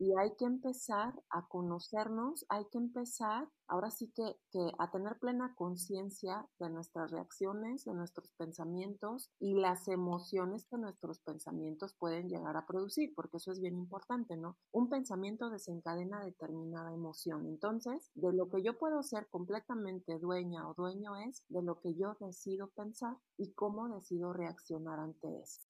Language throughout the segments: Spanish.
y hay que empezar a conocernos, hay que empezar ahora sí que, que a tener plena conciencia de nuestras reacciones, de nuestros pensamientos y las emociones que nuestros pensamientos pueden llegar a producir, porque eso es bien importante, ¿no? Un pensamiento desencadena determinada emoción. Entonces, de lo que yo puedo ser completamente dueña o dueño es de lo que yo decido pensar y cómo decido reaccionar ante eso.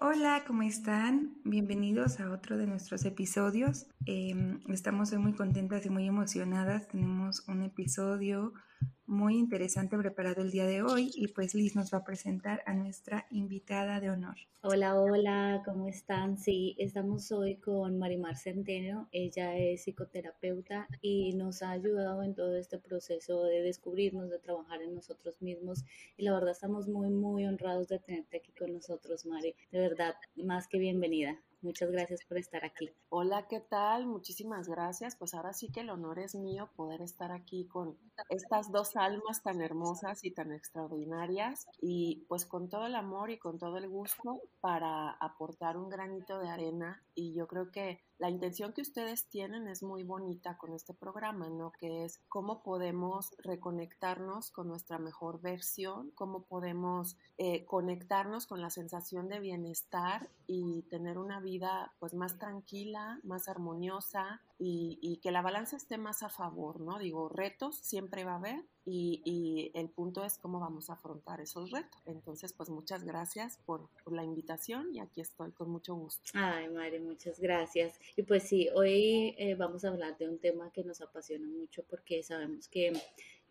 Hola, ¿cómo están? Bienvenidos a otro de nuestros episodios. Em, estamos muy contentas y muy emocionadas. Tenemos un episodio muy interesante preparado el día de hoy y pues Liz nos va a presentar a nuestra invitada de honor. Hola, hola, ¿cómo están? Sí, estamos hoy con Marimar Centeno. Ella es psicoterapeuta y nos ha ayudado en todo este proceso de descubrirnos, de trabajar en nosotros mismos. Y la verdad estamos muy, muy honrados de tenerte aquí con nosotros, Mari. De verdad, más que bienvenida. Muchas gracias por estar aquí. Hola, ¿qué tal? Muchísimas gracias. Pues ahora sí que el honor es mío poder estar aquí con estas dos almas tan hermosas y tan extraordinarias y pues con todo el amor y con todo el gusto para aportar un granito de arena y yo creo que la intención que ustedes tienen es muy bonita con este programa, ¿no? Que es cómo podemos reconectarnos con nuestra mejor versión, cómo podemos eh, conectarnos con la sensación de bienestar y tener una vida pues más tranquila, más armoniosa y, y que la balanza esté más a favor, ¿no? Digo, retos siempre va a haber, y, el punto es cómo vamos a afrontar esos retos. Entonces, pues muchas gracias por, la invitación y aquí estoy con mucho gusto. Ay, Mari, muchas gracias. Y pues sí, hoy eh, vamos a hablar de un tema que nos apasiona mucho porque sabemos que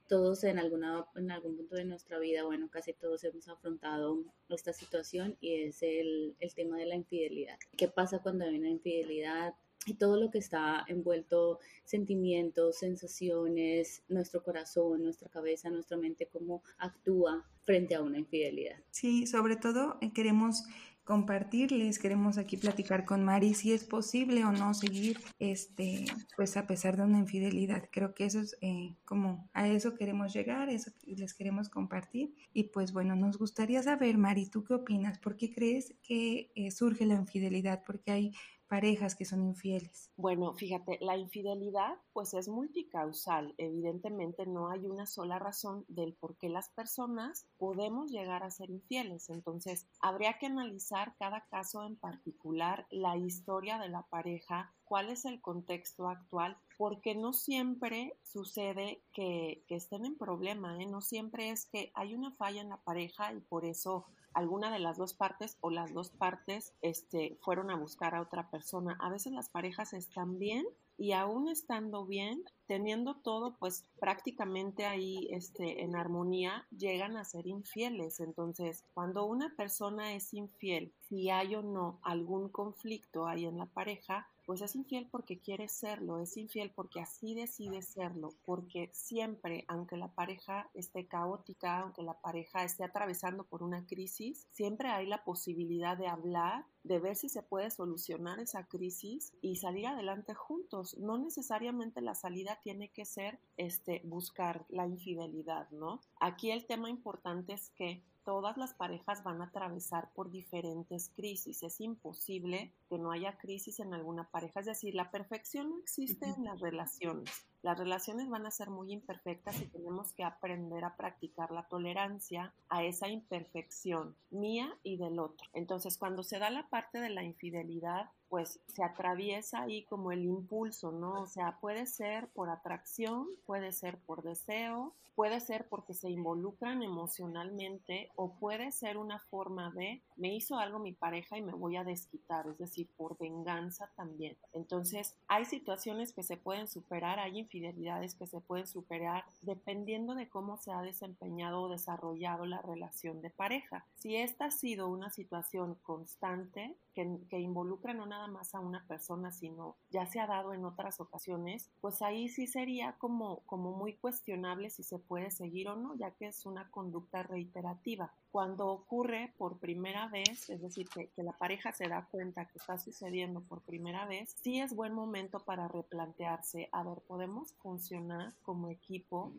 todos en, alguna, en algún punto de nuestra vida, bueno, casi todos hemos afrontado esta situación y es el, el tema de la infidelidad. ¿Qué pasa cuando hay una infidelidad? Y todo lo que está envuelto, sentimientos, sensaciones, nuestro corazón, nuestra cabeza, nuestra mente, cómo actúa frente a una infidelidad. Sí, sobre todo eh, queremos compartirles, queremos aquí platicar con Mari si es posible o no seguir, este, pues a pesar de una infidelidad. Creo que eso es eh, como a eso queremos llegar, eso les queremos compartir. Y pues bueno, nos gustaría saber, Mari, ¿tú qué opinas? ¿Por qué crees que eh, surge la infidelidad? Porque hay parejas que son infieles? Bueno, fíjate, la infidelidad pues es multicausal. Evidentemente no hay una sola razón del por qué las personas podemos llegar a ser infieles. Entonces, habría que analizar cada caso en particular, la historia de la pareja, cuál es el contexto actual, porque no siempre sucede que, que estén en problema, ¿eh? no siempre es que hay una falla en la pareja y por eso alguna de las dos partes o las dos partes este, fueron a buscar a otra persona. A veces las parejas están bien y aún estando bien, teniendo todo pues prácticamente ahí este, en armonía, llegan a ser infieles. Entonces, cuando una persona es infiel, si hay o no algún conflicto ahí en la pareja, pues es infiel porque quiere serlo, es infiel porque así decide serlo, porque siempre, aunque la pareja esté caótica, aunque la pareja esté atravesando por una crisis, siempre hay la posibilidad de hablar, de ver si se puede solucionar esa crisis y salir adelante juntos. No necesariamente la salida tiene que ser este buscar la infidelidad, ¿no? Aquí el tema importante es que todas las parejas van a atravesar por diferentes crisis. Es imposible que no haya crisis en alguna pareja. Es decir, la perfección no existe en las relaciones. Las relaciones van a ser muy imperfectas y tenemos que aprender a practicar la tolerancia a esa imperfección mía y del otro. Entonces, cuando se da la parte de la infidelidad, pues se atraviesa ahí como el impulso, ¿no? O sea, puede ser por atracción, puede ser por deseo, puede ser porque se involucran emocionalmente o puede ser una forma de me hizo algo mi pareja y me voy a desquitar, es decir, por venganza también. Entonces, hay situaciones que se pueden superar, hay infidelidades que se pueden superar dependiendo de cómo se ha desempeñado o desarrollado la relación de pareja. Si esta ha sido una situación constante, que, involucra no nada más a una persona, sino ya se ha dado en otras ocasiones, pues ahí sí sería como, como muy cuestionable si se puede seguir o no, ya que es una conducta reiterativa. Cuando ocurre por primera vez, es decir, que, que la pareja se da cuenta que está sucediendo por primera vez, sí es buen momento para replantearse, a ver, ¿podemos funcionar como equipo?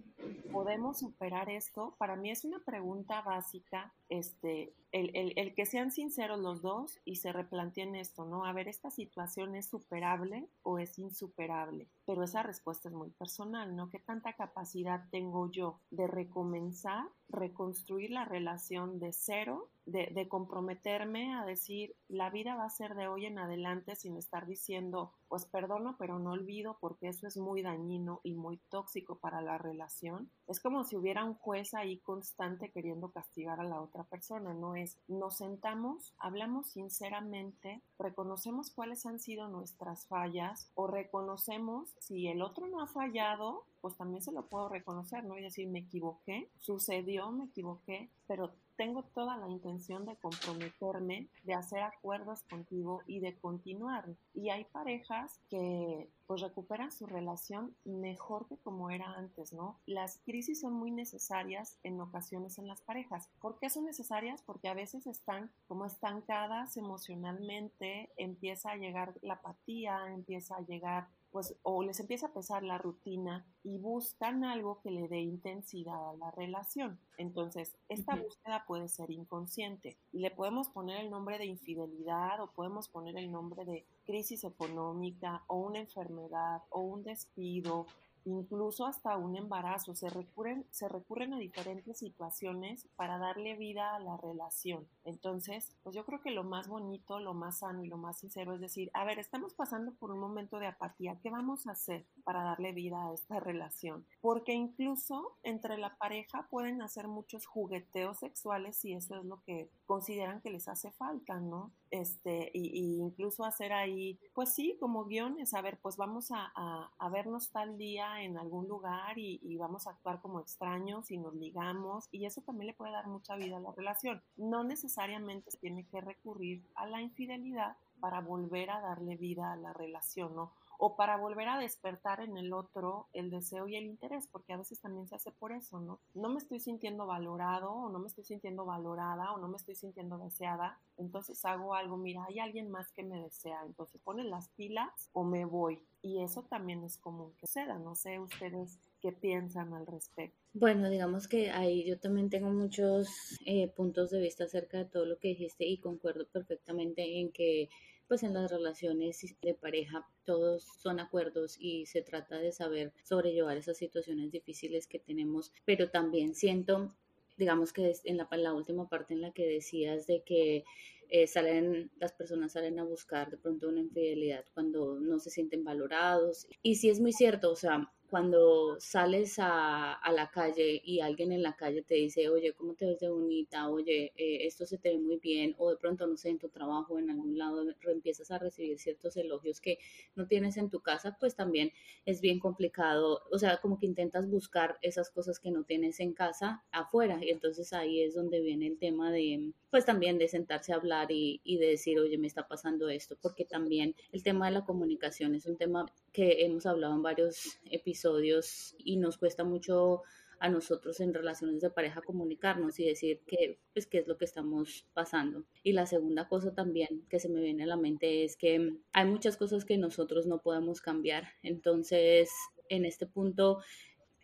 ¿Podemos superar esto? Para mí es una pregunta básica, este, el, el, el que sean sinceros los dos y se replanteen esto, ¿no? A ver, ¿esta situación es superable o es insuperable? Pero esa respuesta es muy personal, ¿no? ¿Qué tanta capacidad tengo yo de recomenzar, reconstruir la relación de cero de, comprometerme a decir la vida va a ser de hoy en adelante sin estar diciendo pues perdono pero no olvido porque eso es muy dañino y muy tóxico para la relación. Es como si hubiera un juez ahí constante queriendo castigar a la otra persona, no es nos sentamos, hablamos sinceramente, reconocemos cuáles han sido nuestras fallas o reconocemos si el otro no ha fallado, pues también se lo puedo reconocer, ¿no? Y decir, me equivoqué, sucedió, me equivoqué, pero tengo toda la intención de comprometerme, de hacer acuerdos contigo y de continuar. Y hay parejas que pues recuperan su relación mejor que como era antes, ¿no? Las crisis son muy necesarias en ocasiones en las parejas. ¿Por qué son necesarias? Porque a veces están como estancadas emocionalmente, empieza a llegar la apatía, empieza a llegar pues o les empieza a pesar la rutina y buscan algo que le dé intensidad a la relación. Entonces, esta uh -huh. búsqueda puede ser inconsciente y le podemos poner el nombre de infidelidad o podemos poner el nombre de crisis económica o una enfermedad o un despido incluso hasta un embarazo. Se recurren, se recurren a diferentes situaciones para darle vida a la relación. Entonces, pues yo creo que lo más bonito, lo más sano y lo más sincero es decir, a ver, estamos pasando por un momento de apatía. ¿Qué vamos a hacer para darle vida a esta relación? Porque incluso entre la pareja pueden hacer muchos jugueteos sexuales si eso es lo que consideran que les hace falta, ¿no? Este, y, y incluso hacer ahí, pues sí, como guiones, a ver, pues vamos a, a, a vernos tal día en algún lugar y, y, vamos a actuar como extraños y nos ligamos y eso también le puede dar mucha vida a la relación. No necesariamente se tiene que recurrir a la infidelidad para volver a darle vida a la relación, ¿no? o para volver a despertar en el otro el deseo y el interés, porque a veces también se hace por eso, ¿no? No me estoy sintiendo valorado o no me estoy sintiendo valorada o no me estoy sintiendo deseada, entonces hago algo, mira, hay alguien más que me desea, entonces ponen las pilas o me voy. Y eso también es común que suceda, no sé ustedes qué piensan al respecto. Bueno, digamos que ahí yo también tengo muchos eh, puntos de vista acerca de todo lo que dijiste y concuerdo perfectamente en que pues en las relaciones de pareja todos son acuerdos y se trata de saber sobrellevar esas situaciones difíciles que tenemos, pero también siento, digamos que en la, última parte en la que decías de que eh, salen, las personas salen a buscar de pronto una infidelidad cuando no se sienten valorados. Y sí es muy cierto, o sea, cuando sales a, a, la calle y alguien en la calle te dice, oye, ¿cómo te ves de bonita? Oye, eh, esto se te ve muy bien. O de pronto, no sé, en tu trabajo, en algún lado, empiezas a recibir ciertos elogios que no tienes en tu casa, pues también es bien complicado. O sea, como que intentas buscar esas cosas que no tienes en casa afuera. Y entonces ahí es donde viene el tema de, pues también de sentarse a hablar y, y de decir, oye, me está pasando esto. Porque también el tema de la comunicación es un tema que hemos hablado en varios episodios y nos cuesta mucho a nosotros en relaciones de pareja comunicarnos y decir que, pues, qué es lo que estamos pasando. Y la segunda cosa también que se me viene a la mente es que hay muchas cosas que nosotros no podemos cambiar. Entonces, en este punto,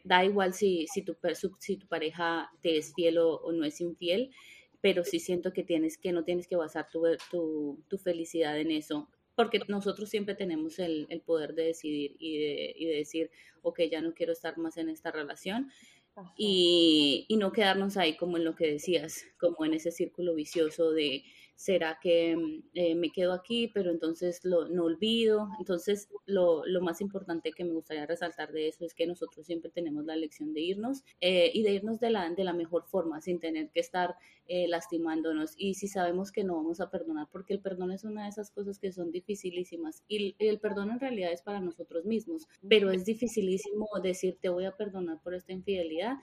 da igual si, si, tu, si tu pareja te es fiel o, no es infiel, pero sí siento que tienes que no tienes que basar tu, tu, tu felicidad en eso porque nosotros siempre tenemos el, el poder de decidir y de, y de, decir, ok, ya no quiero estar más en esta relación y, y, no quedarnos ahí como en lo que decías, como en ese círculo vicioso de será que eh, me quedo aquí, pero entonces lo, no olvido. Entonces, lo, lo, más importante que me gustaría resaltar de eso es que nosotros siempre tenemos la elección de irnos eh, y de irnos de la, de la mejor forma, sin tener que estar eh, lastimándonos. Y si sabemos que no vamos a perdonar, porque el perdón es una de esas cosas que son dificilísimas y el perdón en realidad es para nosotros mismos, pero es dificilísimo decir te voy a perdonar por esta infidelidad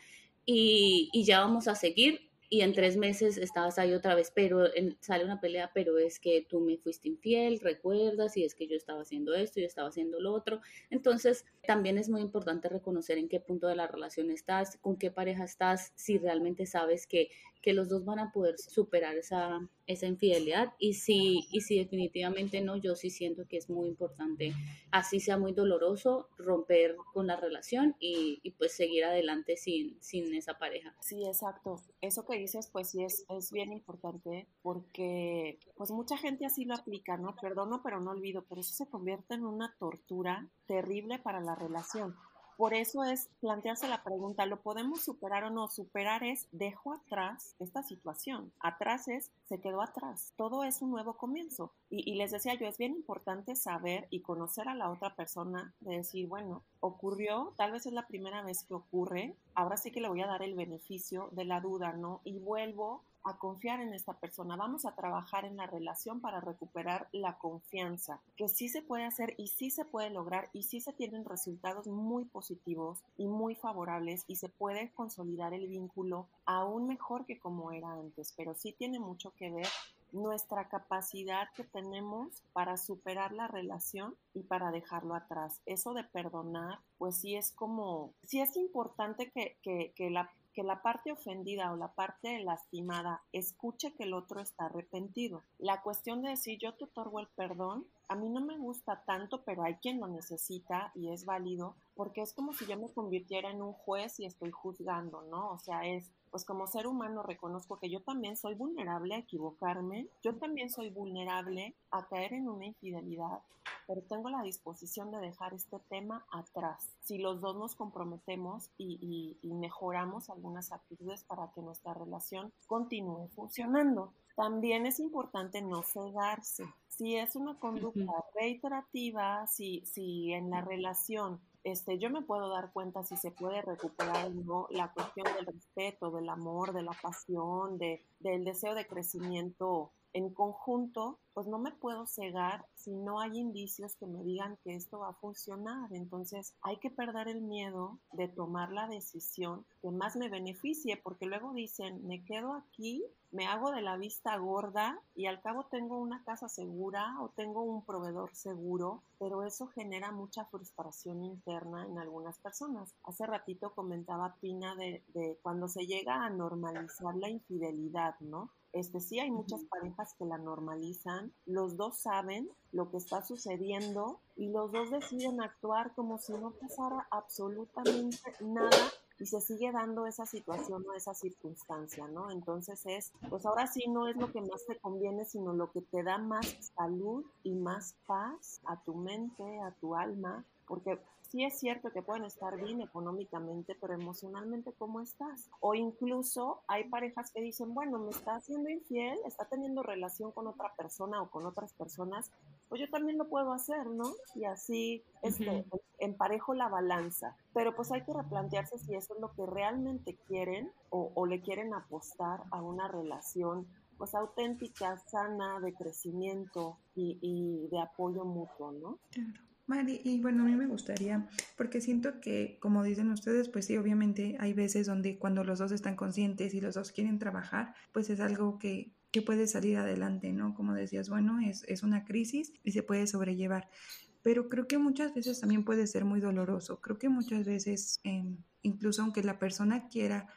y, y ya vamos a seguir y en tres meses estabas ahí otra vez, pero sale una pelea, pero es que tú me fuiste infiel, recuerdas, y es que yo estaba haciendo esto, yo estaba haciendo lo otro. Entonces, también es muy importante reconocer en qué punto de la relación estás, con qué pareja estás, si realmente sabes que, que los dos van a poder superar esa, esa infidelidad y si, y si definitivamente no, yo sí siento que es muy importante, así sea muy doloroso, romper con la relación y, y pues seguir adelante sin, sin esa pareja. Sí, exacto. Eso que dices, pues sí es, es bien importante porque pues mucha gente así lo aplica, ¿no? Perdono pero no olvido, pero eso se convierte en una tortura terrible para la relación. Por eso es plantearse la pregunta, ¿lo podemos superar o no? Superar es, dejo atrás esta situación. Atrás es, se quedó atrás. Todo es un nuevo comienzo. Y, les decía yo, es bien importante saber y conocer a la otra persona, de decir, bueno, ocurrió, tal vez es la primera vez que ocurre, ahora sí que le voy a dar el beneficio de la duda, ¿no? Y vuelvo a confiar en esta persona, vamos a trabajar en la relación para recuperar la confianza, que sí se puede hacer y sí se puede lograr y sí se tienen resultados muy positivos y muy favorables y se puede consolidar el vínculo aún mejor que como era antes, pero sí tiene mucho que ver nuestra capacidad que tenemos para superar la relación y para dejarlo atrás. Eso de perdonar, pues sí es como, sí es importante que, que, que la que la parte ofendida o la parte lastimada escuche que el otro está arrepentido. La cuestión de decir yo te otorgo el perdón, a mí no me gusta tanto, pero hay quien lo necesita y es válido, porque es como si yo me convirtiera en un juez y estoy juzgando, ¿no? O sea, es pues como ser humano reconozco que yo también soy vulnerable a equivocarme, yo también soy vulnerable a caer en una infidelidad, pero tengo la disposición de dejar este tema atrás. Si los dos nos comprometemos y, mejoramos algunas actitudes para que nuestra relación continúe funcionando. También es importante no cegarse. Si es una conducta reiterativa, si, si en la relación este, yo me puedo dar cuenta si se puede recuperar o no la cuestión del respeto, del amor, de la pasión, de, del deseo de crecimiento en conjunto, pues no me puedo cegar si no hay indicios que me digan que esto va a funcionar. Entonces hay que perder el miedo de tomar la decisión que más me beneficie, porque luego dicen, me quedo aquí, me hago de la vista gorda y al cabo tengo una casa segura o tengo un proveedor seguro, pero eso genera mucha frustración interna en algunas personas. Hace ratito comentaba Pina de, de cuando se llega a normalizar la infidelidad, ¿no? Este, sí hay muchas parejas que la normalizan, los dos saben lo que está sucediendo y los dos deciden actuar como si no pasara absolutamente nada y se sigue dando esa situación o esa circunstancia, ¿no? Entonces es, pues ahora sí no es lo que más te conviene, sino lo que te da más salud y más paz a tu mente, a tu alma, porque sí es cierto que pueden estar bien económicamente, pero emocionalmente, ¿cómo estás? O incluso hay parejas que dicen, bueno, me está haciendo infiel, está teniendo relación con otra persona o con otras personas, pues yo también lo puedo hacer, ¿no? Y así este, emparejo la balanza. Pero pues hay que replantearse si eso es lo que realmente quieren o, le quieren apostar a una relación pues auténtica, sana, de crecimiento y, y de apoyo mutuo, ¿no? Claro. Mari, y bueno, a mí me gustaría, porque siento que, como dicen ustedes, pues sí, obviamente hay veces donde cuando los dos están conscientes y los dos quieren trabajar, pues es algo que, que puede salir adelante, ¿no? Como decías, bueno, es, es una crisis y se puede sobrellevar. Pero creo que muchas veces también puede ser muy doloroso. Creo que muchas veces, em, incluso aunque la persona quiera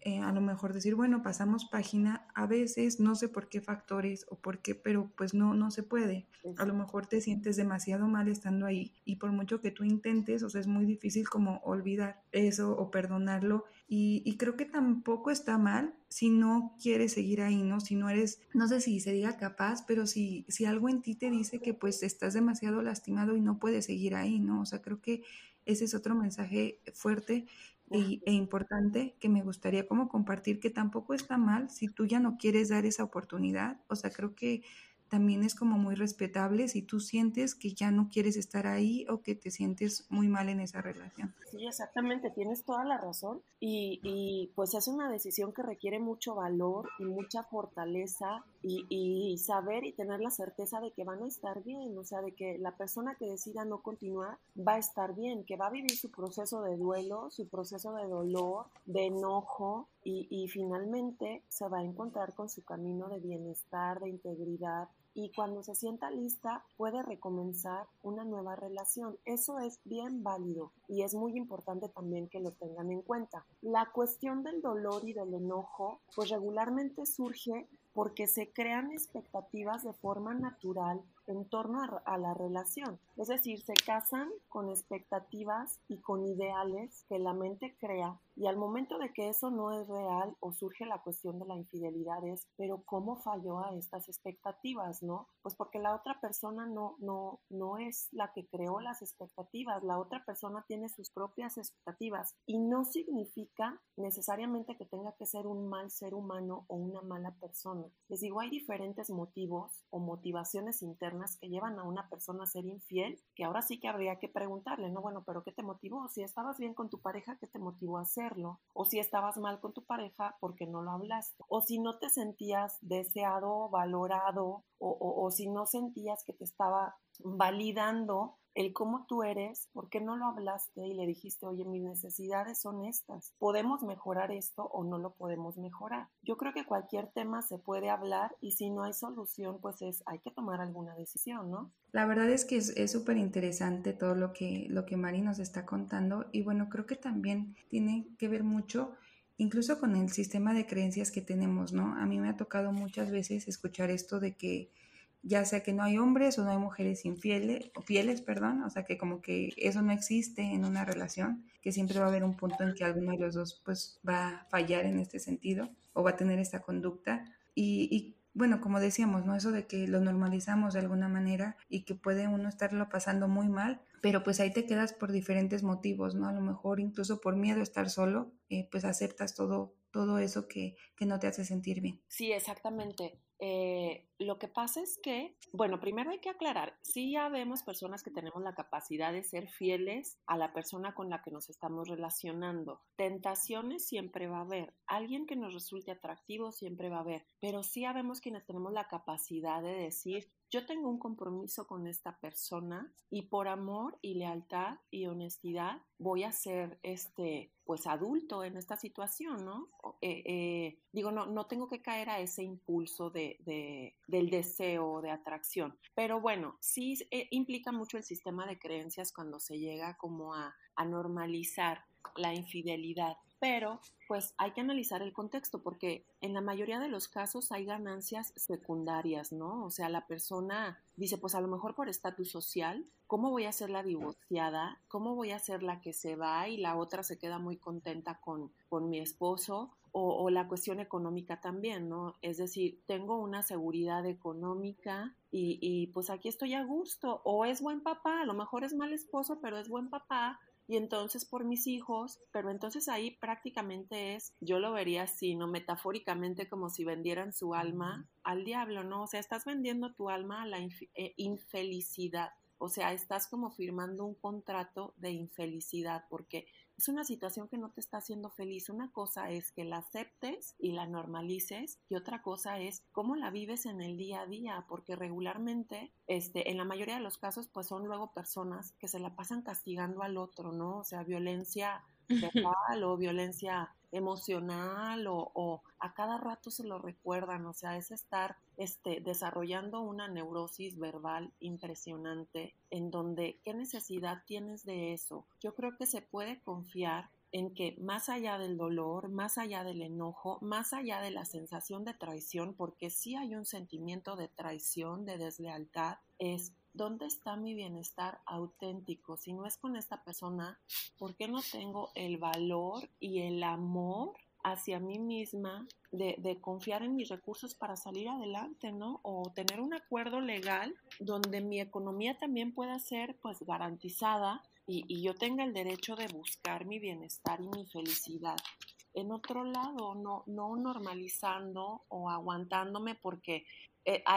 eh, a lo mejor decir, bueno, pasamos página, a veces no sé por qué factores o por qué, pero pues no, no se puede. A lo mejor te sientes demasiado mal estando ahí y por mucho que tú intentes, o sea, es muy difícil como olvidar eso o perdonarlo y, y creo que tampoco está mal si no quieres seguir ahí, ¿no? Si no eres, no sé si se diga capaz, pero si, si algo en ti te dice que pues estás demasiado lastimado y no puedes seguir ahí, ¿no? O sea, creo que ese es otro mensaje fuerte e importante que me gustaría como compartir que tampoco está mal si tú ya no quieres dar esa oportunidad. O sea, creo que también es como muy respetable si tú sientes que ya no quieres estar ahí o que te sientes muy mal en esa relación. Sí, exactamente, tienes toda la razón y, y pues es una decisión que requiere mucho valor y mucha fortaleza y, saber y tener la certeza de que van a estar bien, o sea, de que la persona que decida no continuar va a estar bien, que va a vivir su proceso de duelo, su proceso de dolor, de enojo y, finalmente se va a encontrar con su camino de bienestar, de integridad, y cuando se sienta lista puede recomenzar una nueva relación. Eso es bien válido y es muy importante también que lo tengan en cuenta. La cuestión del dolor y del enojo pues regularmente surge porque se crean expectativas de forma natural en torno a, la relación. Es decir, se casan con expectativas y con ideales que la mente crea y al momento de que eso no es real o surge la cuestión de la infidelidad es, pero ¿cómo falló a estas expectativas, no? Pues porque la otra persona no, no, no es la que creó las expectativas, la otra persona tiene sus propias expectativas y no significa necesariamente que tenga que ser un mal ser humano o una mala persona. Les digo, hay diferentes motivos o motivaciones internas que llevan a una persona a ser infiel, que ahora sí que habría que preguntarle, no, bueno, pero ¿qué te motivó? Si estabas bien con tu pareja, ¿qué te motivó a hacerlo? O si estabas mal con tu pareja, ¿por qué no lo hablaste? O si no te sentías deseado, valorado, o, o si no sentías que te estaba validando el cómo tú eres, ¿por qué no lo hablaste y le dijiste, oye, mis necesidades son estas? ¿Podemos mejorar esto o no lo podemos mejorar? Yo creo que cualquier tema se puede hablar y si no hay solución, pues es, hay que tomar alguna decisión, ¿no? La verdad es que es súper interesante todo lo que, lo que Mari nos está contando y bueno, creo que también tiene que ver mucho incluso con el sistema de creencias que tenemos, ¿no? A mí me ha tocado muchas veces escuchar esto de que ya sea que no hay hombres o no hay mujeres infieles, o fieles, perdón, o sea que como que eso no existe en una relación, que siempre va a haber un punto en que alguno de los dos pues va a fallar en este sentido o va a tener esta conducta y, bueno, como decíamos, ¿no? Eso de que lo normalizamos de alguna manera y que puede uno estarlo pasando muy mal, pero pues ahí te quedas por diferentes motivos, ¿no? A lo mejor incluso por miedo a estar solo, eh, pues aceptas todo, todo eso que, que no te hace sentir bien. Sí, exactamente. Eh, lo que pasa es que, bueno, primero hay que aclarar, sí ya vemos personas que tenemos la capacidad de ser fieles a la persona con la que nos estamos relacionando. Tentaciones siempre va a haber, alguien que nos resulte atractivo siempre va a haber, pero sí ya vemos quienes tenemos la capacidad de decir, yo tengo un compromiso con esta persona y por amor y lealtad y honestidad voy a ser este pues adulto en esta situación, ¿no? Eh, eh, digo, no, no tengo que caer a ese impulso de, de del deseo, de atracción. Pero bueno, sí eh, implica mucho el sistema de creencias cuando se llega como a, a normalizar la infidelidad pero pues hay que analizar el contexto porque en la mayoría de los casos hay ganancias secundarias, ¿no? O sea, la persona dice, pues a lo mejor por estatus social, ¿cómo voy a ser la divorciada? ¿Cómo voy a ser la que se va y la otra se queda muy contenta con, con mi esposo? O, la cuestión económica también, ¿no? Es decir, tengo una seguridad económica y, y pues aquí estoy a gusto. O es buen papá, a lo mejor es mal esposo, pero es buen papá y entonces por mis hijos, pero entonces ahí prácticamente es, yo lo vería así, ¿no? Metafóricamente como si vendieran su alma al diablo, ¿no? O sea, estás vendiendo tu alma a la eh, infelicidad. O sea, estás como firmando un contrato de infelicidad porque es una situación que no te está haciendo feliz. Una cosa es que la aceptes y la normalices y otra cosa es cómo la vives en el día a día, porque regularmente, este, en la mayoría de los casos, pues son luego personas que se la pasan castigando al otro, ¿no? O sea, violencia verbal o violencia emocional o, a cada rato se lo recuerdan, o sea, es estar este, desarrollando una neurosis verbal impresionante en donde, ¿qué necesidad tienes de eso? Yo creo que se puede confiar en que más allá del dolor, más allá del enojo, más allá de la sensación de traición, porque sí hay un sentimiento de traición, de deslealtad, es ¿dónde está mi bienestar auténtico? Si no es con esta persona, ¿por qué no tengo el valor y el amor hacia mí misma de, confiar en mis recursos para salir adelante, ¿no? O tener un acuerdo legal donde mi economía también pueda ser pues garantizada y, y yo tenga el derecho de buscar mi bienestar y mi felicidad en otro lado, no, no normalizando o aguantándome porque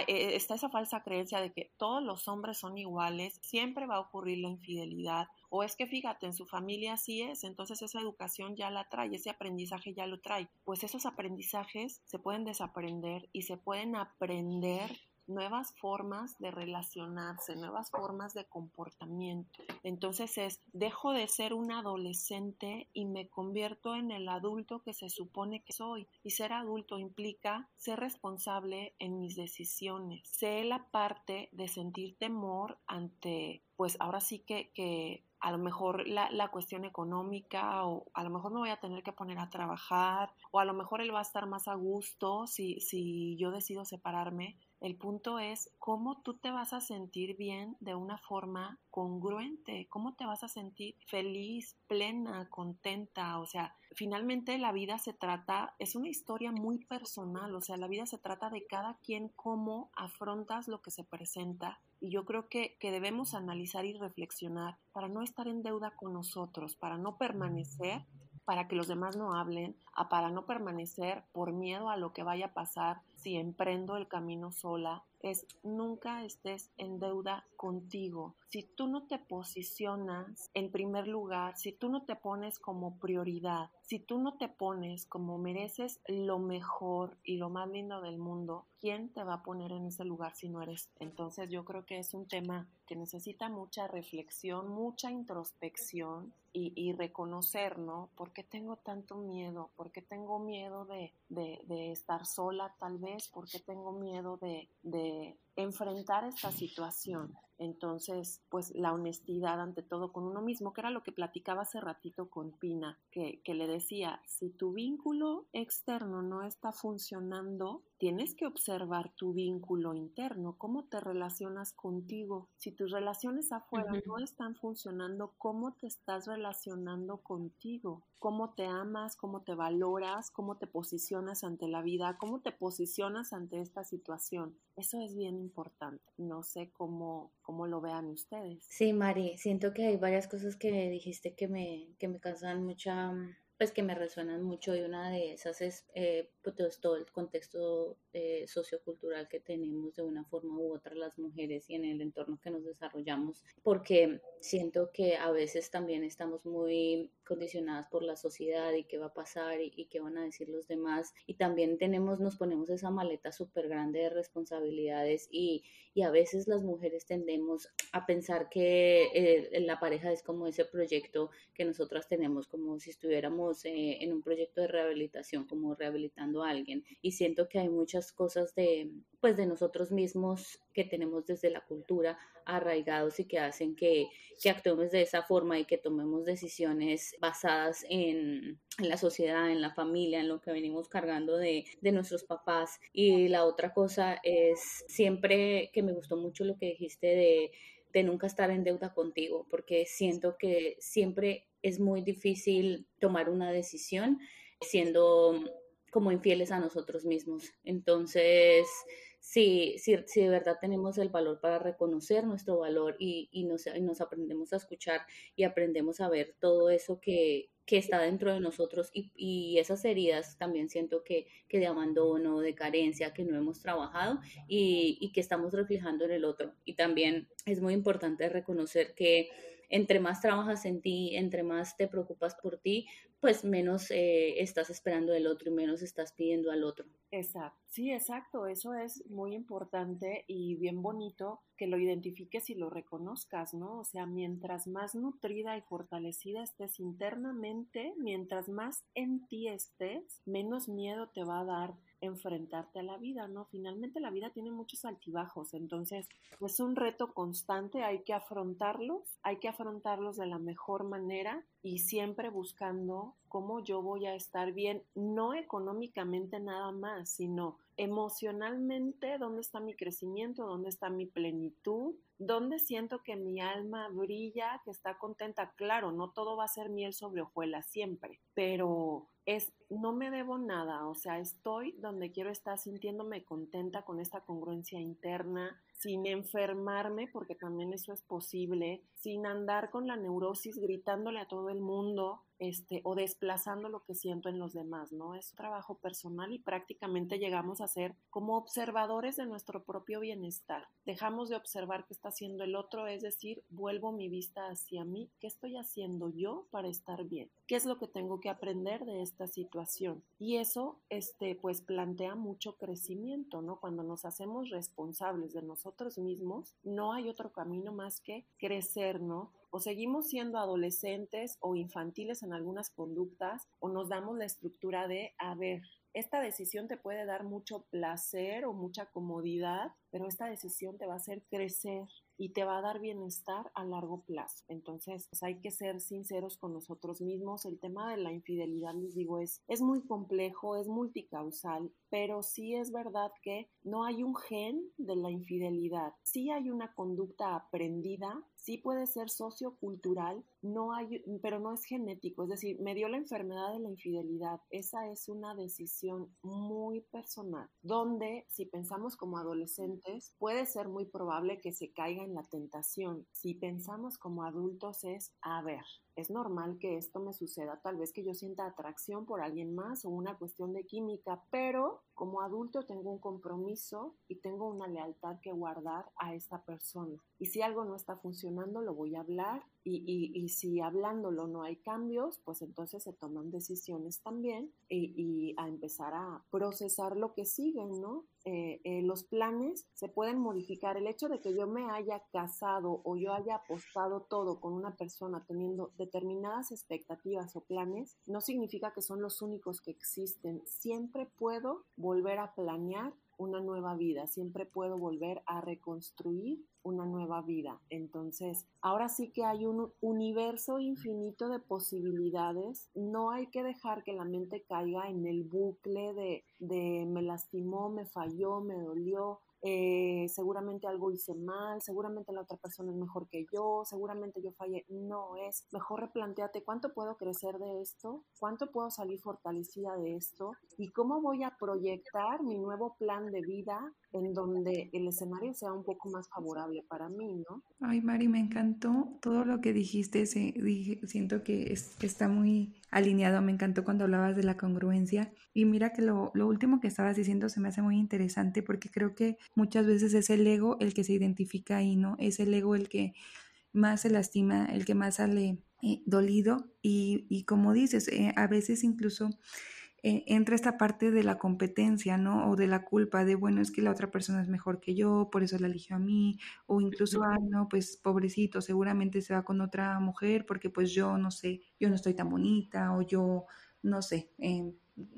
está esa falsa creencia de que todos los hombres son iguales, siempre va a ocurrir la infidelidad, o es que fíjate, en su familia así es, entonces esa educación ya la trae, ese aprendizaje ya lo trae. Pues esos aprendizajes se pueden desaprender y se pueden aprender nuevas formas de relacionarse, nuevas formas de comportamiento. Entonces es, dejo de ser un adolescente y me convierto en el adulto que se supone que soy. Y ser adulto implica ser responsable en mis decisiones. Sé la parte de sentir temor ante, pues ahora sí que, que a lo mejor la, la, cuestión económica o a lo mejor me voy a tener que poner a trabajar o a lo mejor él va a estar más a gusto si, si yo decido separarme, el punto es cómo tú te vas a sentir bien de una forma congruente, cómo te vas a sentir feliz, plena, contenta. O sea, finalmente la vida se trata, es una historia muy personal, o sea, la vida se trata de cada quien cómo afrontas lo que se presenta. Y yo creo que, que debemos analizar y reflexionar para no estar en deuda con nosotros, para no permanecer para que los demás no hablen, a para no permanecer por miedo a lo que vaya a pasar si emprendo el camino sola, es nunca estés en deuda contigo. Si tú no te posicionas en primer lugar, si tú no te pones como prioridad, si tú no te pones como mereces lo mejor y lo más lindo del mundo, ¿quién te va a poner en ese lugar si no eres? Entonces yo creo que es un tema que necesita mucha reflexión, mucha introspección y, reconocer, ¿no? ¿Por qué tengo tanto miedo? ¿Por qué tengo miedo de, de estar sola tal vez? ¿Por qué tengo miedo de, de enfrentar esta situación. Entonces, pues la honestidad ante todo con uno mismo, que era lo que platicaba hace ratito con Pina, que, que, le decía, si tu vínculo externo no está funcionando, tienes que observar tu vínculo interno, cómo te relacionas contigo. Si tus relaciones afuera no están funcionando, ¿cómo te estás relacionando contigo? ¿Cómo te amas? ¿Cómo te valoras? ¿Cómo te posicionas ante la vida? ¿Cómo te posicionas ante esta situación? Eso es bien importante. No sé cómo, cómo lo vean ustedes. Sí, Mari, siento que hay varias cosas que dijiste que me, que me causan mucha pues que me resuenan mucho y una de esas es eh, pues, todo el contexto eh, sociocultural que tenemos de una forma u otra las mujeres y en el entorno que nos desarrollamos, porque siento que a veces también estamos muy condicionadas por la sociedad y qué va a pasar y, qué van a decir los demás y también tenemos, nos ponemos esa maleta súper grande de responsabilidades y, y, a veces las mujeres tendemos a pensar que eh, la pareja es como ese proyecto que nosotras tenemos, como si estuviéramos eh, en un proyecto de rehabilitación, como rehabilitando a alguien. Y siento que hay muchas cosas de, pues, de nosotros mismos que tenemos desde la cultura arraigados y que hacen que, que actuemos de esa forma y que tomemos decisiones basadas en, en, la sociedad, en la familia, en lo que venimos cargando de, de nuestros papás. Y la otra cosa es siempre que me gustó mucho lo que dijiste de de nunca estar en deuda contigo, porque siento que siempre es muy difícil tomar una decisión siendo como infieles a nosotros mismos. Entonces, si, si, si de verdad tenemos el valor para reconocer nuestro valor y, y, nos, nos aprendemos a escuchar y aprendemos a ver todo eso que, que está dentro de nosotros y, y, esas heridas también siento que, que, de abandono, de carencia, que no hemos trabajado y, y que estamos reflejando en el otro. Y también es muy importante reconocer que entre más trabajas en ti, entre más te preocupas por ti, pues menos eh, estás esperando del otro y menos estás pidiendo al otro. Exacto, sí, exacto, eso es muy importante y bien bonito que lo identifiques y lo reconozcas, ¿no? O sea, mientras más nutrida y fortalecida estés internamente, mientras más en ti estés, menos miedo te va a dar enfrentarte a la vida, ¿no? Finalmente la vida tiene muchos altibajos, entonces es un reto constante, hay que afrontarlos, hay que afrontarlos de la mejor manera y siempre buscando cómo yo voy a estar bien, no económicamente nada más, sino emocionalmente, dónde está mi crecimiento, dónde está mi plenitud, dónde siento que mi alma brilla, que está contenta. Claro, no todo va a ser miel sobre hojuelas siempre, pero es no me debo nada, o sea, estoy donde quiero estar sintiéndome contenta con esta congruencia interna, sin enfermarme, porque también eso es posible, sin andar con la neurosis gritándole a todo el mundo, este, o desplazando lo que siento en los demás, ¿no? Es trabajo personal y prácticamente llegamos a ser como observadores de nuestro propio bienestar. Dejamos de observar qué está haciendo el otro, es decir, vuelvo mi vista hacia mí, ¿qué estoy haciendo yo para estar bien? ¿Qué es lo que tengo que aprender de esta situación? Y eso, este, pues plantea mucho crecimiento, ¿no? Cuando nos hacemos responsables de nosotros mismos, no hay otro camino más que crecer, ¿no? o seguimos siendo adolescentes o infantiles en algunas conductas o nos damos la estructura de, a ver, esta decisión te puede dar mucho placer o mucha comodidad, pero esta decisión te va a hacer crecer y te va a dar bienestar a largo plazo. Entonces, pues hay que ser sinceros con nosotros mismos. El tema de la infidelidad, les digo, es, es muy complejo, es multicausal, pero sí es verdad que no hay un gen de la infidelidad. Sí hay una conducta aprendida sí puede ser sociocultural, no hay, pero no es genético, es decir, me dio la enfermedad de la infidelidad. Esa es una decisión muy personal, donde si pensamos como adolescentes, puede ser muy probable que se caiga en la tentación. Si pensamos como adultos es, a ver, es normal que esto me suceda, tal vez que yo sienta atracción por alguien más o una cuestión de química, pero como adulto tengo un compromiso y tengo una lealtad que guardar a esta persona. Y si algo no está funcionando, lo voy a hablar y, si hablándolo no hay cambios, pues entonces se toman decisiones también y, a empezar a procesar lo que sigue, ¿no? Eh, eh, los planes se pueden modificar. El hecho de que yo me haya casado o yo haya apostado todo con una persona teniendo determinadas expectativas o planes, no significa que son los únicos que existen. Siempre puedo volver a planear una nueva vida, siempre puedo volver a reconstruir una nueva vida. Entonces, ahora sí que hay un universo infinito de posibilidades. No hay que dejar que la mente caiga en el bucle de, de me lastimó, me falló, me dolió, eh, seguramente algo hice mal, seguramente la otra persona es mejor que yo, seguramente yo fallé. No es, mejor replanteate cuánto puedo crecer de esto, cuánto puedo salir fortalecida de esto y cómo voy a proyectar mi nuevo plan de vida en donde el escenario sea un poco más favorable para mí, ¿no? Ay, Mari, me encantó todo lo que dijiste, siento que está muy alineado, me encantó cuando hablabas de la congruencia y mira que lo, último que estabas diciendo se me hace muy interesante porque creo que muchas veces es el ego el que se identifica ahí, ¿no? Es el ego el que más se lastima, el que más sale eh, dolido y, y, como dices, eh, a veces incluso eh, entra esta parte de la competencia, ¿no? O de la culpa de, bueno, es que la otra persona es mejor que yo, por eso la eligió a mí, o incluso, ay, no, pues pobrecito, seguramente se va con otra mujer porque pues yo no sé, yo no estoy tan bonita, o yo, no sé,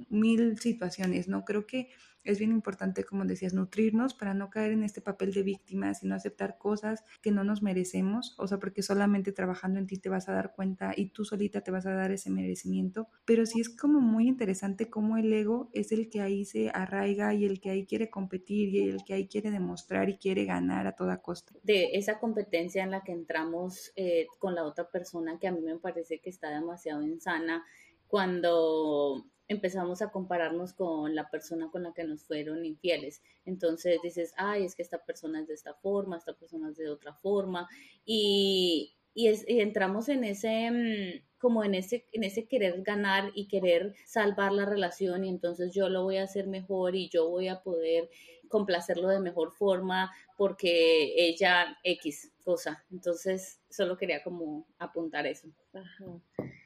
mil situaciones, ¿no? Creo que es bien importante, como decías, nutrirnos para no caer en este papel de víctima, sino aceptar cosas que no nos merecemos, o sea, porque solamente trabajando en ti te vas a dar cuenta y tú solita te vas a dar ese merecimiento, pero sí es como muy interesante cómo el ego es el que ahí se arraiga y el que ahí quiere competir y el que ahí quiere demostrar y quiere ganar a toda costa. De esa competencia en la que entramos eh, con la otra persona que a mí me parece que está demasiado insana cuando empezamos a compararnos con la persona con la que nos fueron infieles. Entonces dices, ay, es que esta persona es de esta forma, esta persona es de otra forma, y, y, entramos en ese, mm, como en ese, en ese querer ganar y querer salvar la relación, y entonces yo lo voy a hacer mejor y yo voy a poder complacerlo de mejor forma porque ella X cosa. Entonces, solo quería como apuntar eso.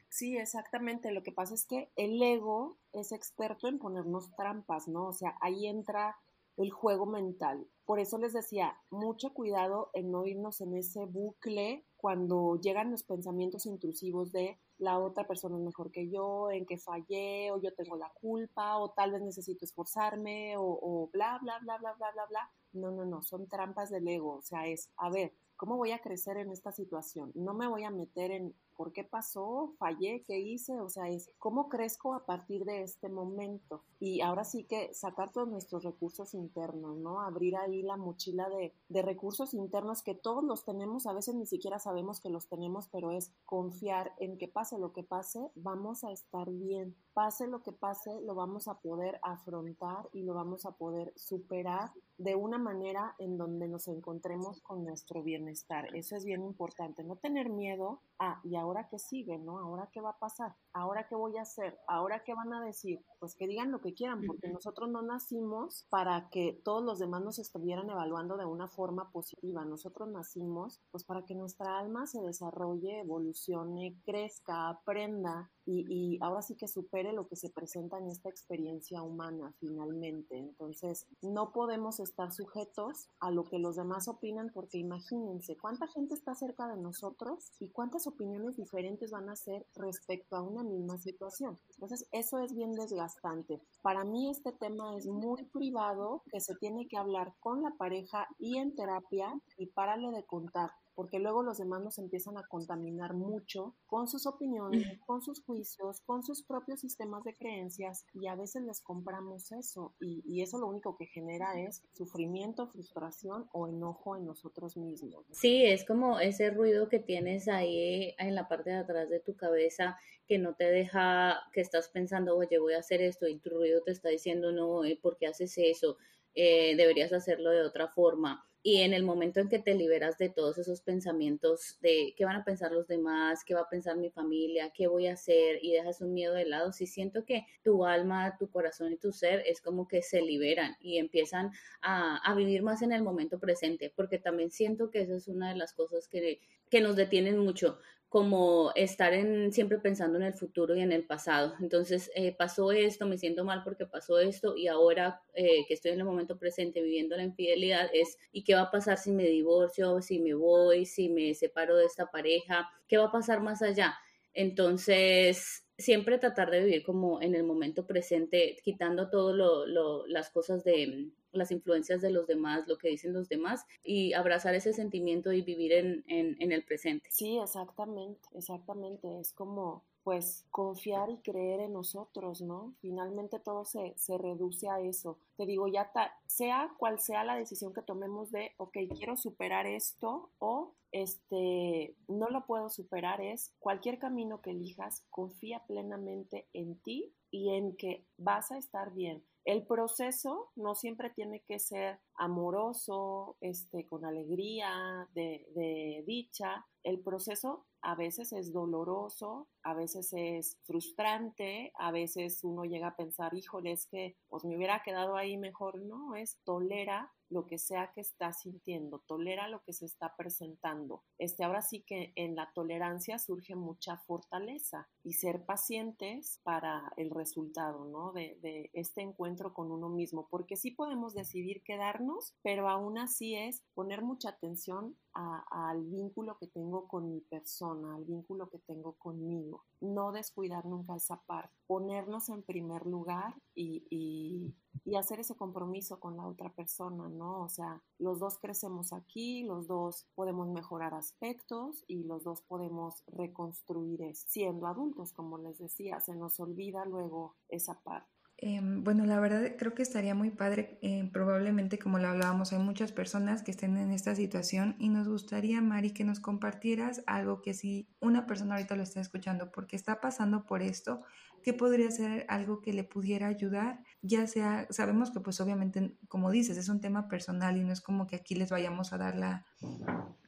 Sí, exactamente. Lo que pasa es que el ego es experto en ponernos trampas, ¿no? O sea, ahí entra el juego mental. Por eso les decía, mucho cuidado en no irnos en ese bucle cuando llegan los pensamientos intrusivos de la otra persona es mejor que yo, en que fallé, o yo tengo la culpa, o tal vez necesito esforzarme, o, o bla, bla, bla, bla, bla, bla, bla. No, no, no, son trampas del ego. O sea, es, a ver, ¿cómo voy a crecer en esta situación? No me voy a meter en por qué pasó, fallé, qué hice, o sea, es cómo crezco a partir de este momento. Y ahora sí que sacar todos nuestros recursos internos, ¿no? Abrir ahí la mochila de, de recursos internos que todos los tenemos, a veces ni siquiera sabemos que los tenemos, pero es confiar en que pase lo que pase, vamos a estar bien. Pase lo que pase, lo vamos a poder afrontar y lo vamos a poder superar de una manera en donde nos encontremos con nuestro bienestar. Eso es bien importante, no tener miedo a, ¿y ahora qué sigue? ¿No? ¿Ahora qué va a pasar? ¿Ahora qué voy a hacer? ¿Ahora qué van a decir? Pues que digan lo que quieran, porque nosotros no nacimos para que todos los demás nos estuvieran evaluando de una forma positiva. Nosotros nacimos pues para que nuestra alma se desarrolle, evolucione, crezca, aprenda y, y ahora sí que supere lo que se presenta en esta experiencia humana finalmente. Entonces, no podemos estar sujetos a lo que los demás opinan porque imagínense cuánta gente está cerca de nosotros y cuántas opiniones diferentes van a ser respecto a una misma situación. Entonces, eso es bien desgastante. Para mí este tema es muy privado, que se tiene que hablar con la pareja y en terapia y párale de contar porque luego los demás nos empiezan a contaminar mucho con sus opiniones, con sus juicios, con sus propios sistemas de creencias y a veces les compramos eso y, y eso lo único que genera es sufrimiento, frustración o enojo en nosotros mismos. Sí, es como ese ruido que tienes ahí en la parte de atrás de tu cabeza que no te deja, que estás pensando, oye, voy a hacer esto y tu ruido te está diciendo, no, eh, ¿por qué haces eso? Eh, deberías hacerlo de otra forma. Y en el momento en que te liberas de todos esos pensamientos de qué van a pensar los demás, qué va a pensar mi familia, qué voy a hacer y dejas un miedo de lado, sí siento que tu alma, tu corazón y tu ser es como que se liberan y empiezan a, a vivir más en el momento presente, porque también siento que esa es una de las cosas que, que nos detienen mucho como estar en, siempre pensando en el futuro y en el pasado. Entonces, eh, pasó esto, me siento mal porque pasó esto y ahora eh, que estoy en el momento presente viviendo la infidelidad es, ¿y qué va a pasar si me divorcio, si me voy, si me separo de esta pareja? ¿Qué va a pasar más allá? Entonces, siempre tratar de vivir como en el momento presente, quitando todo lo, las cosas de las influencias de los demás, lo que dicen los demás y abrazar ese sentimiento y vivir en, en, el presente. Sí, exactamente, exactamente. Es como pues confiar y creer en nosotros, ¿no? Finalmente todo se, se reduce a eso. Te digo, ya sea cual sea la decisión que tomemos de, ok, quiero superar esto o este, no lo puedo superar, es cualquier camino que elijas, confía plenamente en ti y en que vas a estar bien. El proceso no siempre tiene que ser amoroso, este, con alegría, de, de dicha. El proceso a veces es doloroso, a veces es frustrante, a veces uno llega a pensar, híjole, es que pues me hubiera quedado ahí mejor. No, es tolera lo que sea que está sintiendo, tolera lo que se está presentando. Este, ahora sí que en la tolerancia surge mucha fortaleza y ser pacientes para el resultado, ¿no? De, de este encuentro con uno mismo, porque sí podemos decidir quedarnos, pero aún así es poner mucha atención al vínculo que tengo con mi persona, al vínculo que tengo conmigo. No descuidar nunca esa parte, ponernos en primer lugar y, y, hacer ese compromiso con la otra persona, ¿no? O sea, los dos crecemos aquí, los dos podemos mejorar aspectos y los dos podemos reconstruir siendo adultos, como les decía, se nos olvida luego esa parte. Em, bueno, la verdad creo que estaría muy padre, eh, probablemente como lo hablábamos, hay muchas personas que estén en esta situación y nos gustaría, Mari, que nos compartieras algo que si una persona ahorita lo está escuchando porque está pasando por esto, ¿qué podría ser algo que le pudiera ayudar? Ya sea, sabemos que pues obviamente, como dices, es un tema personal y no es como que aquí les vayamos a dar la,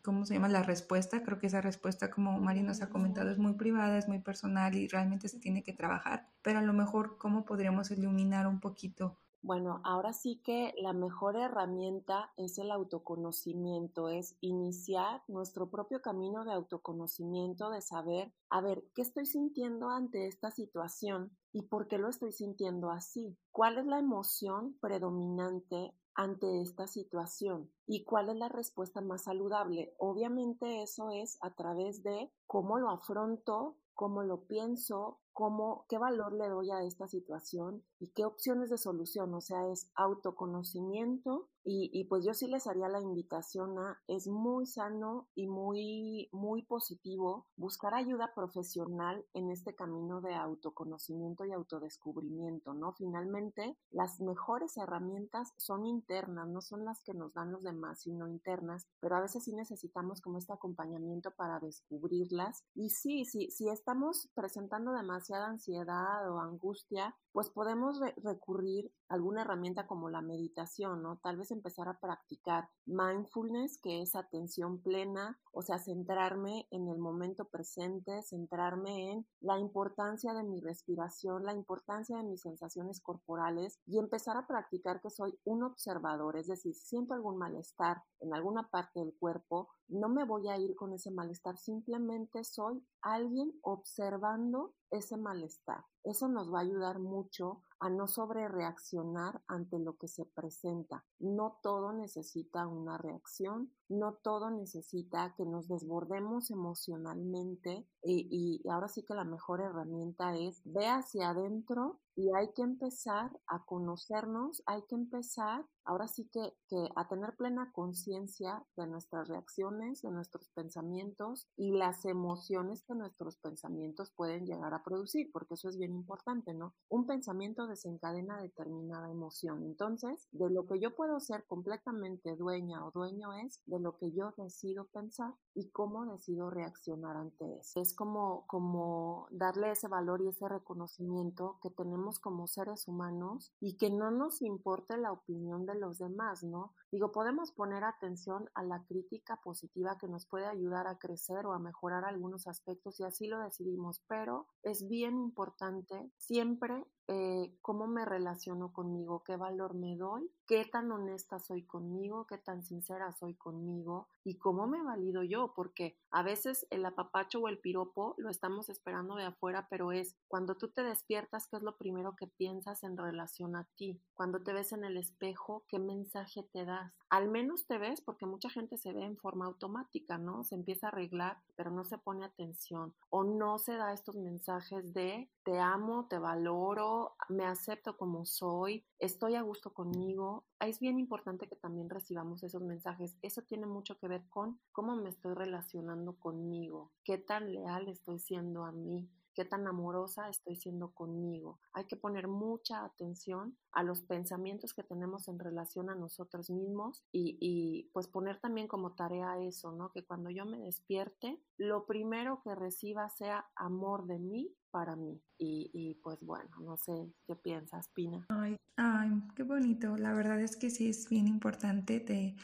¿cómo se llama? La respuesta. Creo que esa respuesta, como Mari nos ha comentado, es muy privada, es muy personal y realmente se tiene que trabajar. Pero a lo mejor, ¿cómo podríamos iluminar un poquito? Bueno, ahora sí que la mejor herramienta es el autoconocimiento, es iniciar nuestro propio camino de autoconocimiento, de saber, a ver, ¿qué estoy sintiendo ante esta situación y por qué lo estoy sintiendo así? ¿Cuál es la emoción predominante ante esta situación y cuál es la respuesta más saludable. Obviamente eso es a través de cómo lo afronto, cómo lo pienso, cómo, qué valor le doy a esta situación y qué opciones de solución. O sea, es autoconocimiento y, y, pues yo sí les haría la invitación a, es muy sano y muy, muy positivo buscar ayuda profesional en este camino de autoconocimiento y autodescubrimiento, ¿no? Finalmente, las mejores herramientas son internas, no son las que nos dan los demás, sino internas, pero a veces sí necesitamos como este acompañamiento para descubrirlas. Y sí, sí, si esta estamos presentando demasiada ansiedad o angustia, pues podemos recurrir a alguna herramienta como la meditación, ¿no? Tal vez empezar a practicar mindfulness, que es atención plena, o sea, centrarme en el momento presente, centrarme en la importancia de mi respiración, la importancia de mis sensaciones corporales y empezar a practicar que soy un observador, es decir, si siento algún malestar en alguna parte del cuerpo, no me voy a ir con ese malestar, simplemente soy alguien observando ese malestar. Eso nos va a ayudar mucho a no sobrereaccionar ante lo que se presenta. No todo necesita una reacción, no todo necesita que nos desbordemos emocionalmente y, y ahora sí que la mejor herramienta es ve hacia adentro y hay que empezar a conocernos, hay que empezar ahora sí que, que a tener plena conciencia de nuestras reacciones, de nuestros pensamientos y las emociones que nuestros pensamientos pueden llegar a producir, porque eso es bien importante, ¿no? Un pensamiento desencadena determinada emoción. Entonces, de lo que yo puedo ser completamente dueña o dueño es de lo que yo decido pensar y cómo decido reaccionar ante eso. Es como, como darle ese valor y ese reconocimiento que tenemos como seres humanos y que no nos importe la opinión de los demás, ¿no? Digo, podemos poner atención a la crítica positiva que nos puede ayudar a crecer o a mejorar algunos aspectos y así lo decidimos, pero es bien importante siempre eh, cómo me relaciono conmigo, qué valor me doy, qué tan honesta soy conmigo, qué tan sincera soy conmigo y cómo me valido yo, porque a veces el apapacho o el piropo lo estamos esperando de afuera, pero es cuando tú te despiertas, ¿qué es lo primero que piensas en relación a ti? Cuando te ves en el espejo, ¿qué mensaje te das? Al menos te ves porque mucha gente se ve en forma automática, ¿no? Se empieza a arreglar, pero no se pone atención o no se da estos mensajes de te amo, te valoro, me acepto como soy, estoy a gusto conmigo. Es bien importante que también recibamos esos mensajes. Eso tiene mucho que ver con cómo me estoy relacionando conmigo, qué tan leal estoy siendo a mí, qué tan amorosa estoy siendo conmigo. Hay que poner mucha atención a los pensamientos que tenemos en relación a nosotros mismos y, y, pues poner también como tarea eso, ¿no? Que cuando yo me despierte, lo primero que reciba sea amor de mí para mí. Y, y, pues bueno, no sé qué piensas, Pina. Ay, ay, qué bonito. La verdad es que sí es bien importante. Te,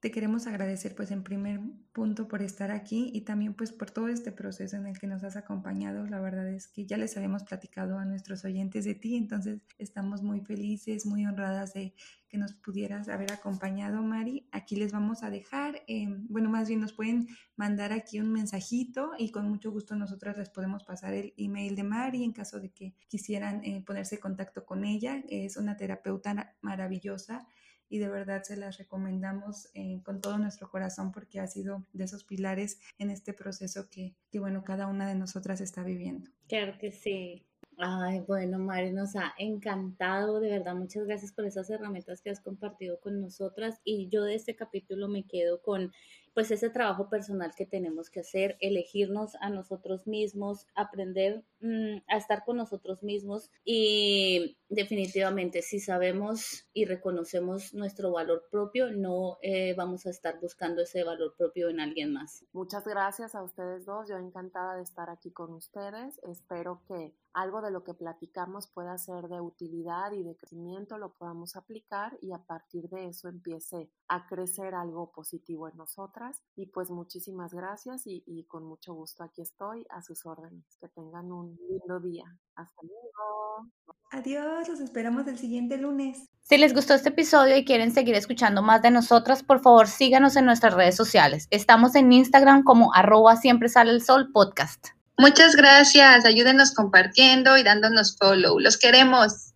te queremos agradecer pues en primer punto por estar aquí y también pues por todo este proceso en el que nos has acompañado. La verdad es que ya les habíamos platicado a nuestros oyentes de ti, entonces estamos muy felices, muy honradas de que nos pudieras haber acompañado, Mari. Aquí les vamos a dejar, eh, bueno, más bien nos pueden mandar aquí un mensajito y con mucho gusto nosotras les podemos pasar el email de Mari en caso de que quisieran eh, ponerse en contacto con ella. Es una terapeuta maravillosa y de verdad se las recomendamos eh, con todo nuestro corazón porque ha sido de esos pilares en este proceso que, que, bueno, cada una de nosotras está viviendo. Claro que sí. Ay, bueno, Mari, nos ha encantado, de verdad, muchas gracias por esas herramientas que has compartido con nosotras y yo de este capítulo me quedo con pues ese trabajo personal que tenemos que hacer, elegirnos a nosotros mismos, aprender mm, a estar con nosotros mismos y definitivamente si sabemos y reconocemos nuestro valor propio, no eh, vamos a estar buscando ese valor propio en alguien más. Muchas gracias a ustedes dos, yo encantada de estar aquí con ustedes, espero que algo de lo que platicamos pueda ser de utilidad y de crecimiento, lo podamos aplicar y a partir de eso empiece a crecer algo positivo en nosotras. Y pues muchísimas gracias y, y con mucho gusto aquí estoy a sus órdenes. Que tengan un lindo día. Hasta luego. Adiós, los esperamos el siguiente lunes. Si les gustó este episodio y quieren seguir escuchando más de nosotras, por favor síganos en nuestras redes sociales. Estamos en Instagram como arroba siempre sale el sol podcast. Muchas gracias, ayúdenos compartiendo y dándonos follow. Los queremos.